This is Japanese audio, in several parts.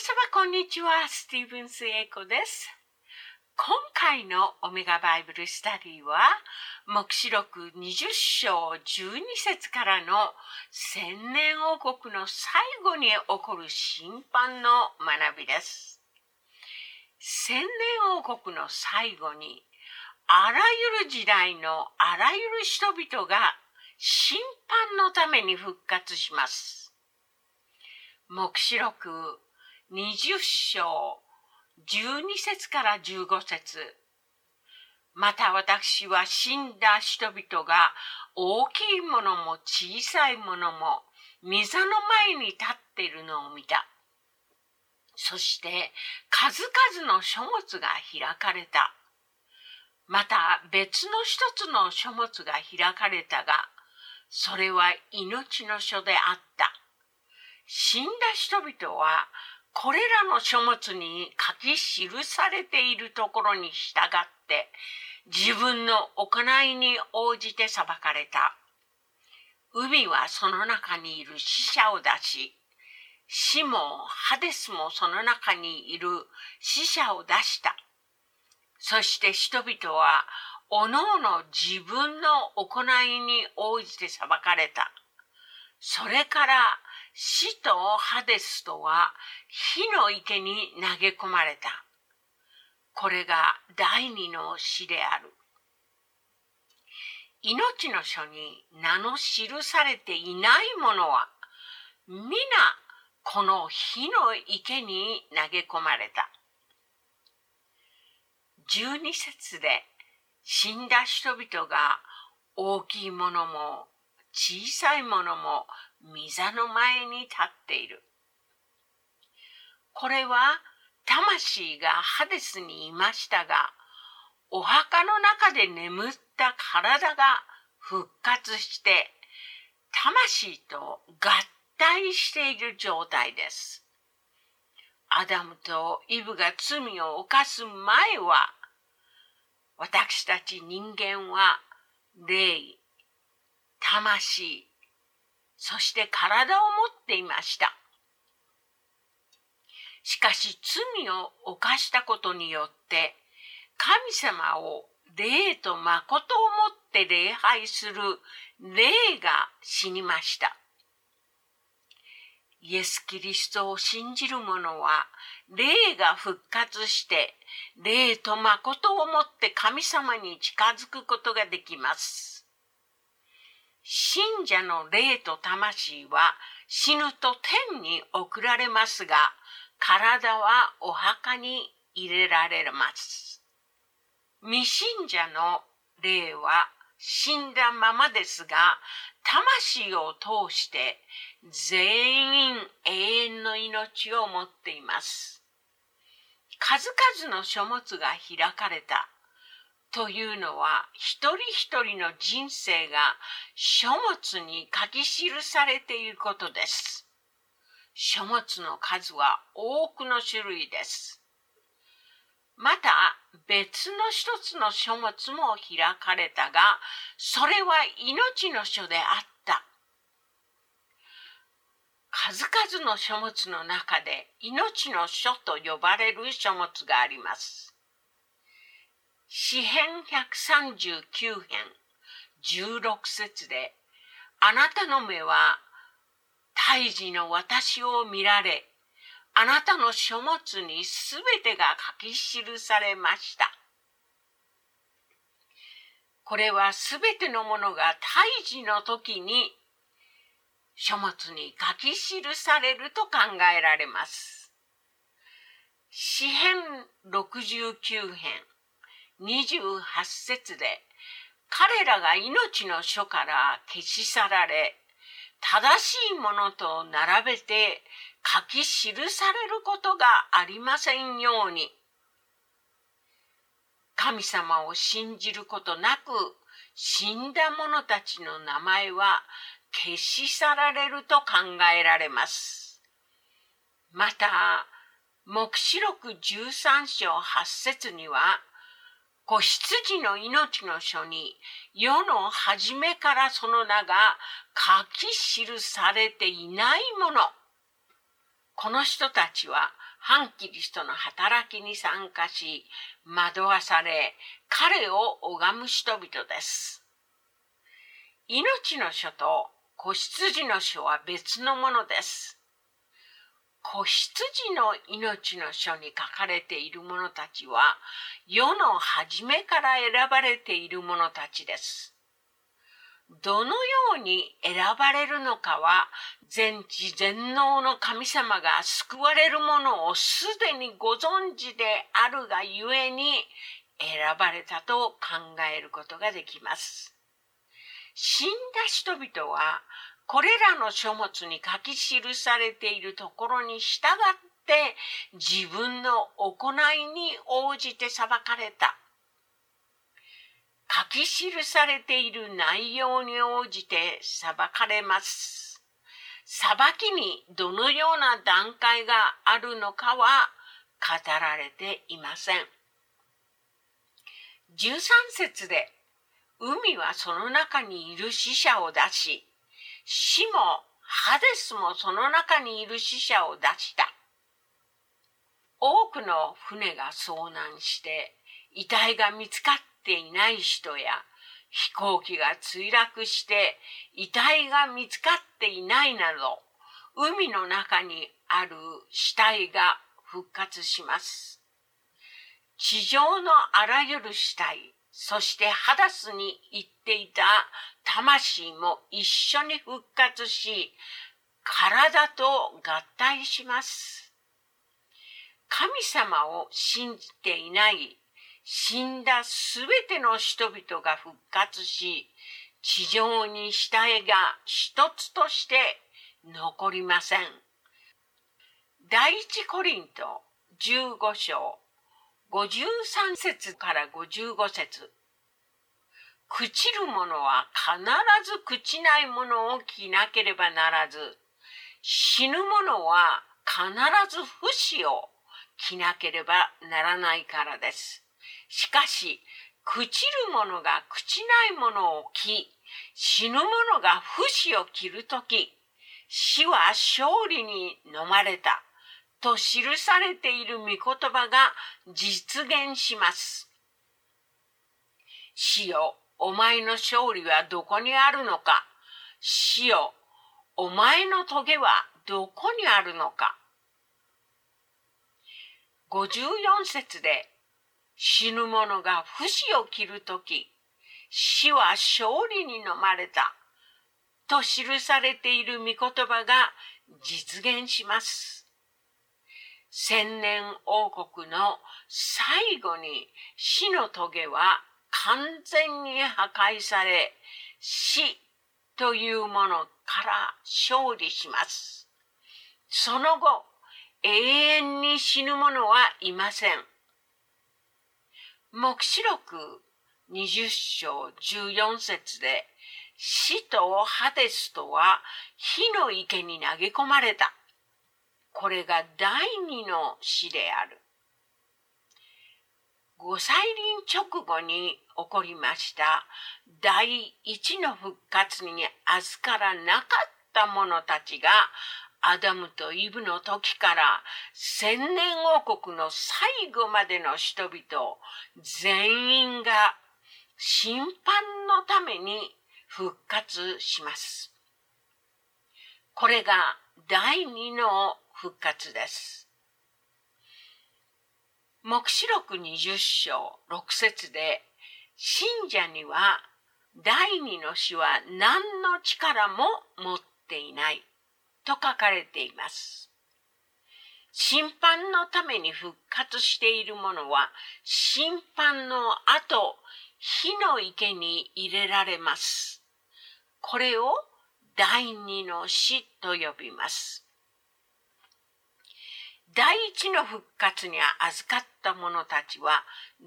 様こんにちは、スティーブンス・エイコです。今回のオメガバイブルスタディは、黙示録20章12節からの千年王国の最後に起こる審判の学びです。千年王国の最後に、あらゆる時代のあらゆる人々が審判のために復活します。黙示録20章12節から15節また私は死んだ人々が大きいものも小さいものも御座の前に立っているのを見た。そして数々の書物が開かれた。また別の一つの書物が開かれたが、それは命の書であった。死んだ人々はこれらの書物に書き記されているところに従って自分の行いに応じて裁かれた。海はその中にいる死者を出し、死もハデスもその中にいる死者を出した。そして人々はおのおの自分の行いに応じて裁かれた。それから死とハデスとは火の池に投げ込まれた。これが第二の死である。命の書に名の記されていないものは、皆この火の池に投げ込まれた。十二節で死んだ人々が大きいものも小さいものも御座の前に立っている。これは魂がハデスにいましたが、お墓の中で眠った体が復活して、魂と合体している状態です。アダムとイブが罪を犯す前は、私たち人間は霊、魂、そして体を持っていました。しかし罪を犯したことによって神様を霊と誠をもって礼拝する霊が死にました。イエス・キリストを信じる者は霊が復活して霊と誠をもって神様に近づくことができます。信者の霊と魂は死ぬと天に送られますが、体はお墓に入れられます。未信者の霊は死んだままですが、魂を通して全員永遠の命を持っています。数々の書物が開かれたというのは一人一人の人生が書物に書き記されていることです。書物の数は多くの種類です。また別の一つの書物も開かれたが、それは命の書であった。数々の書物の中で命の書と呼ばれる書物があります。詩編139編16節で、あなたの目は胎児の私を見られ、あなたの書物にすべてが書き記されました。これはすべてのものが胎児の時に書物に書き記されると考えられます。詩編69編28節で彼らが命の書から消し去られ正しいものと並べて書き記されることがありませんように。神様を信じることなく死んだ者たちの名前は消し去られると考えられます。また、黙示録13章8節には、子羊の命の書に世の初めからその名が書き記されていないもの。この人たちは反キリストの働きに参加し、惑わされ、彼を拝む人々です。命の書と子羊の書は別のものです。子羊の命の書に書かれている者たちは、世の初めから選ばれている者たちです。どのように選ばれるのかは、全知全能の神様が救われる者をすでにご存知であるがゆえに、選ばれたと考えることができます。死んだ人々は、これらの書物に書き記されているところに従って自分の行いに応じて裁かれた。書き記されている内容に応じて裁かれます。裁きにどのような段階があるのかは語られていません。13節で海はその中にいる死者を出し、死もハデスもその中にいる死者を出した。多くの船が遭難して遺体が見つかっていない人や飛行機が墜落して遺体が見つかっていないなど海の中にある死体が復活します。地上のあらゆる死体、そしてハダスに行っていた魂も一緒に復活し、体と合体します。神様を信じていない死んだすべての人々が復活し、地上に死体が一つとして残りません。第一コリント15章53節から55節朽ちるものは必ず朽ちないものを着なければならず、死ぬものは必ず不死を着なければならないからです。しかし、朽ちる者が朽ちないものを着、死ぬ者が不死を着るとき、死は勝利に飲まれたと記されている御言葉が実現します。死よ、お前の勝利はどこにあるのか。死よ、お前の棘はどこにあるのか。54節で死ぬ者が不死を切るとき、死は勝利に飲まれた。と記されている御言葉が実現します。千年王国の最後に死の棘は完全に破壊され、死というものから勝利します。その後、永遠に死ぬ者はいません。黙示録20章14節で死とハデスとは火の池に投げ込まれた。これが第二の死である。五歳輪直後に起こりました第一の復活に預からなかった者たちがアダムとイブの時から千年王国の最後までの人々全員が審判のために復活します。これが第二の復活です。黙示録20章6節で信者には第二の死は何の力も持っていない。と書かれています。審判のために復活しているものは審判の後、火の池に入れられます。これを第二の死と呼びます。第一の復活に預かった者たちは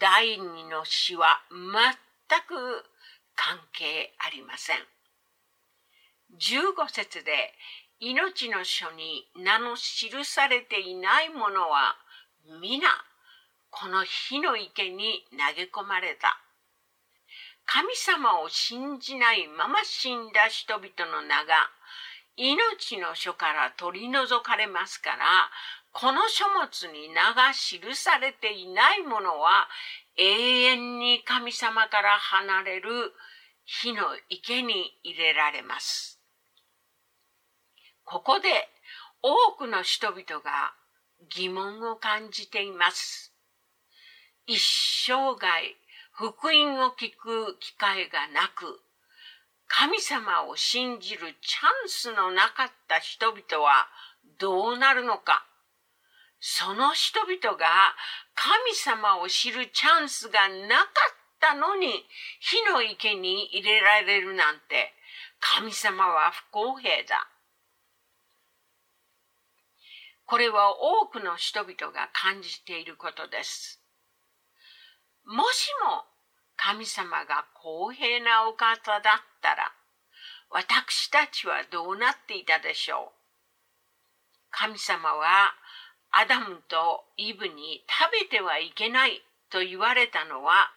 第二の死は全く関係ありません。15節で命の書に名の記されていないものは皆この火の池に投げ込まれた。神様を信じないまま死んだ人々の名が命の書から取り除かれますから、この書物に名が記されていないものは永遠に神様から離れる火の池に入れられます。ここで多くの人々が疑問を感じています。一生涯福音を聞く機会がなく、神様を信じるチャンスのなかった人々はどうなるのか。その人々が神様を知るチャンスがなかったのに火の池に入れられるなんて神様は不公平だ。これは多くの人々が感じていることです。もしも神様が公平なお方だったら、私たちはどうなっていたでしょう神様はアダムとイブに食べてはいけないと言われたのは、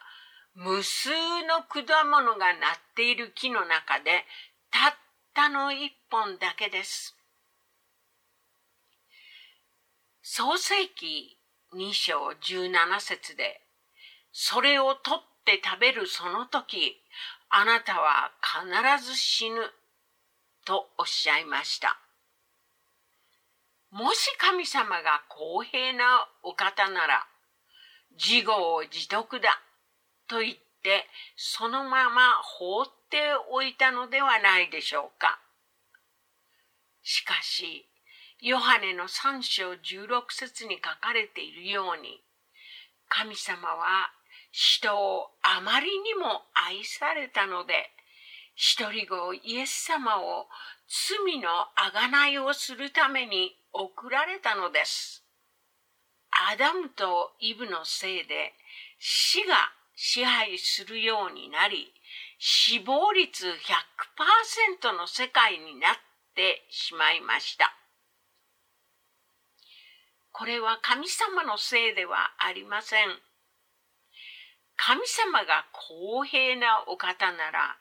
無数の果物がなっている木の中でたったの一本だけです。創世記2章17節で、それを取っって食べるその時、あなたは必ず死ぬとおっしゃいました。もし神様が公平なお方なら、自業自得だと言って、そのまま放っておいたのではないでしょうか。しかし、ヨハネの3章16節に書かれているように、神様は人をあまりにも愛されたので、一人子イエス様を罪のあがないをするために送られたのです。アダムとイブのせいで死が支配するようになり、死亡率100%の世界になってしまいました。これは神様のせいではありません。神様が公平なお方なら、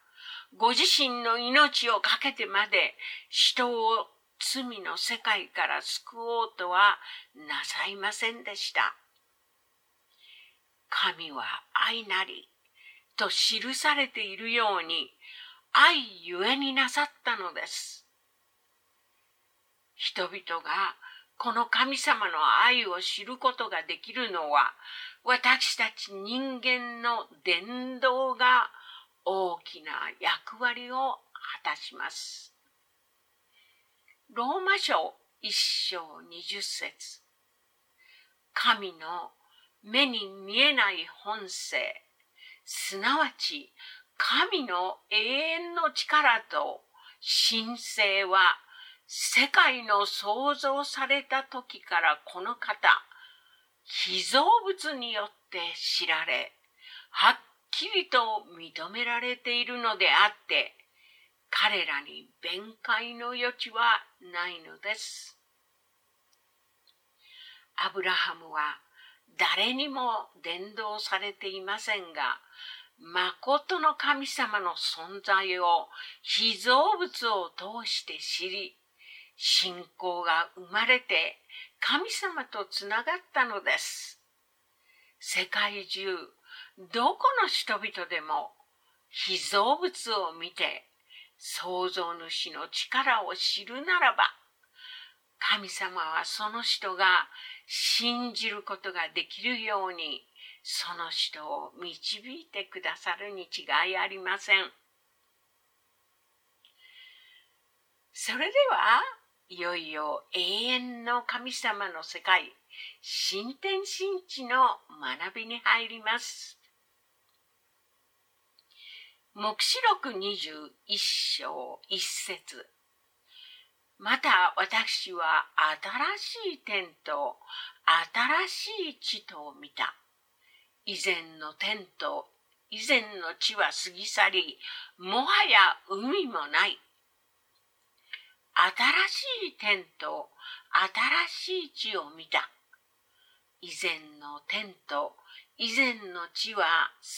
ご自身の命を懸けてまで人を罪の世界から救おうとはなさいませんでした。神は愛なりと記されているように愛ゆえになさったのです。人々がこの神様の愛を知ることができるのは、私たち人間の伝道が大きな役割を果たします。ローマ書一章二十節神の目に見えない本性、すなわち神の永遠の力と神聖は世界の創造された時からこの方、被造物によって知られ、はっきりと認められているのであって、彼らに弁解の余地はないのです。アブラハムは誰にも伝道されていませんが、誠の神様の存在を被造物を通して知り、信仰が生まれて神様とつながったのです。世界中、どこの人々でも被造物を見て創造主の力を知るならば、神様はその人が信じることができるように、その人を導いてくださるに違いありません。それでは、いよいよ永遠の神様の世界、新天神地の学びに入ります。目視録21章1節また私は新しい天と新しい地とを見た。以前の天と以前の地は過ぎ去り、もはや海もない。新しい天と新しい地を見た。以前の天と以前の地は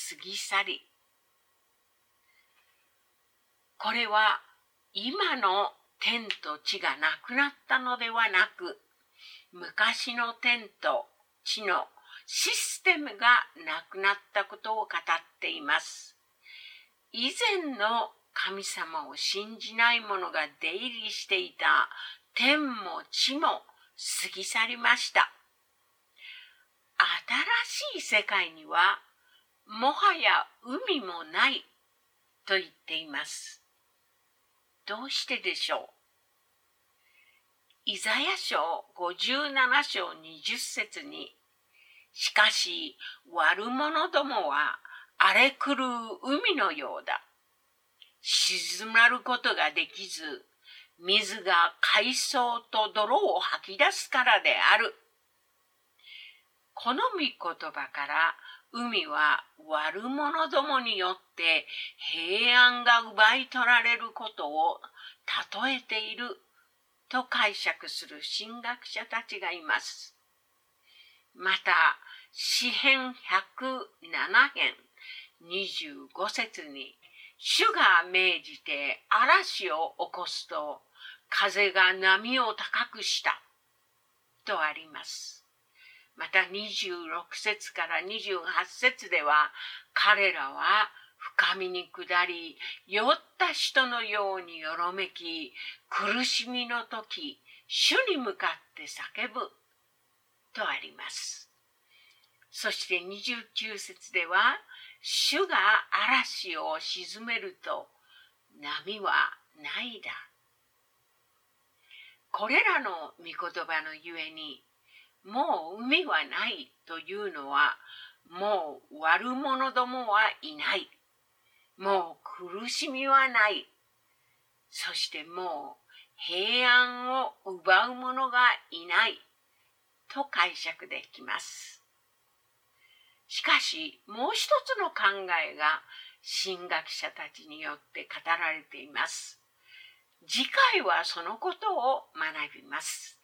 過ぎ去り。これは今の天と地がなくなったのではなく、昔の天と地のシステムがなくなったことを語っています。以前の神様を信じない者が出入りしていた天も地も過ぎ去りました。新しい世界にはもはや海もないと言っています。どうしてでしょう？イザヤ書57章20節にしかし悪者どもは荒れ狂う海のようだ。静まることができず、水が海藻と泥を吐き出すからである。この御言葉から海は悪者どもによって平安が奪い取られることを例えていると解釈する神学者たちがいます。また、詩編107編25節に、主が命じて嵐を起こすと、風が波を高くしたとあります。また26節から28節では、彼らは深みに下り、酔った人のようによろめき、苦しみの時、主に向かって叫ぶとあります。そして29節では、主が嵐を沈めると波はないだ。これらの御言葉のゆえに、もう海はないというのは、もう悪者どもはいない。もう苦しみはない。そしてもう平安を奪う者がいないと解釈できます。しかし、もう一つの考えが神学者たちによって語られています。次回はそのことを学びます。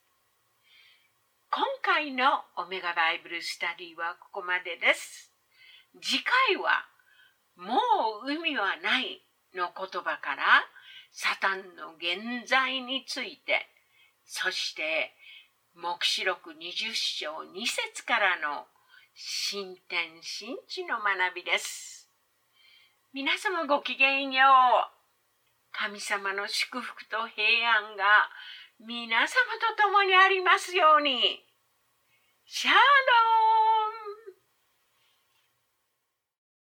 今回のオメガバイブルスタディはここまでです。次回は、もう海はないの言葉から、サタンの現在について、そして、黙示録20章2節からの新天新地の学びです。皆様ごきげんよう。神様の祝福と平安が皆様と共にありますように。シャロー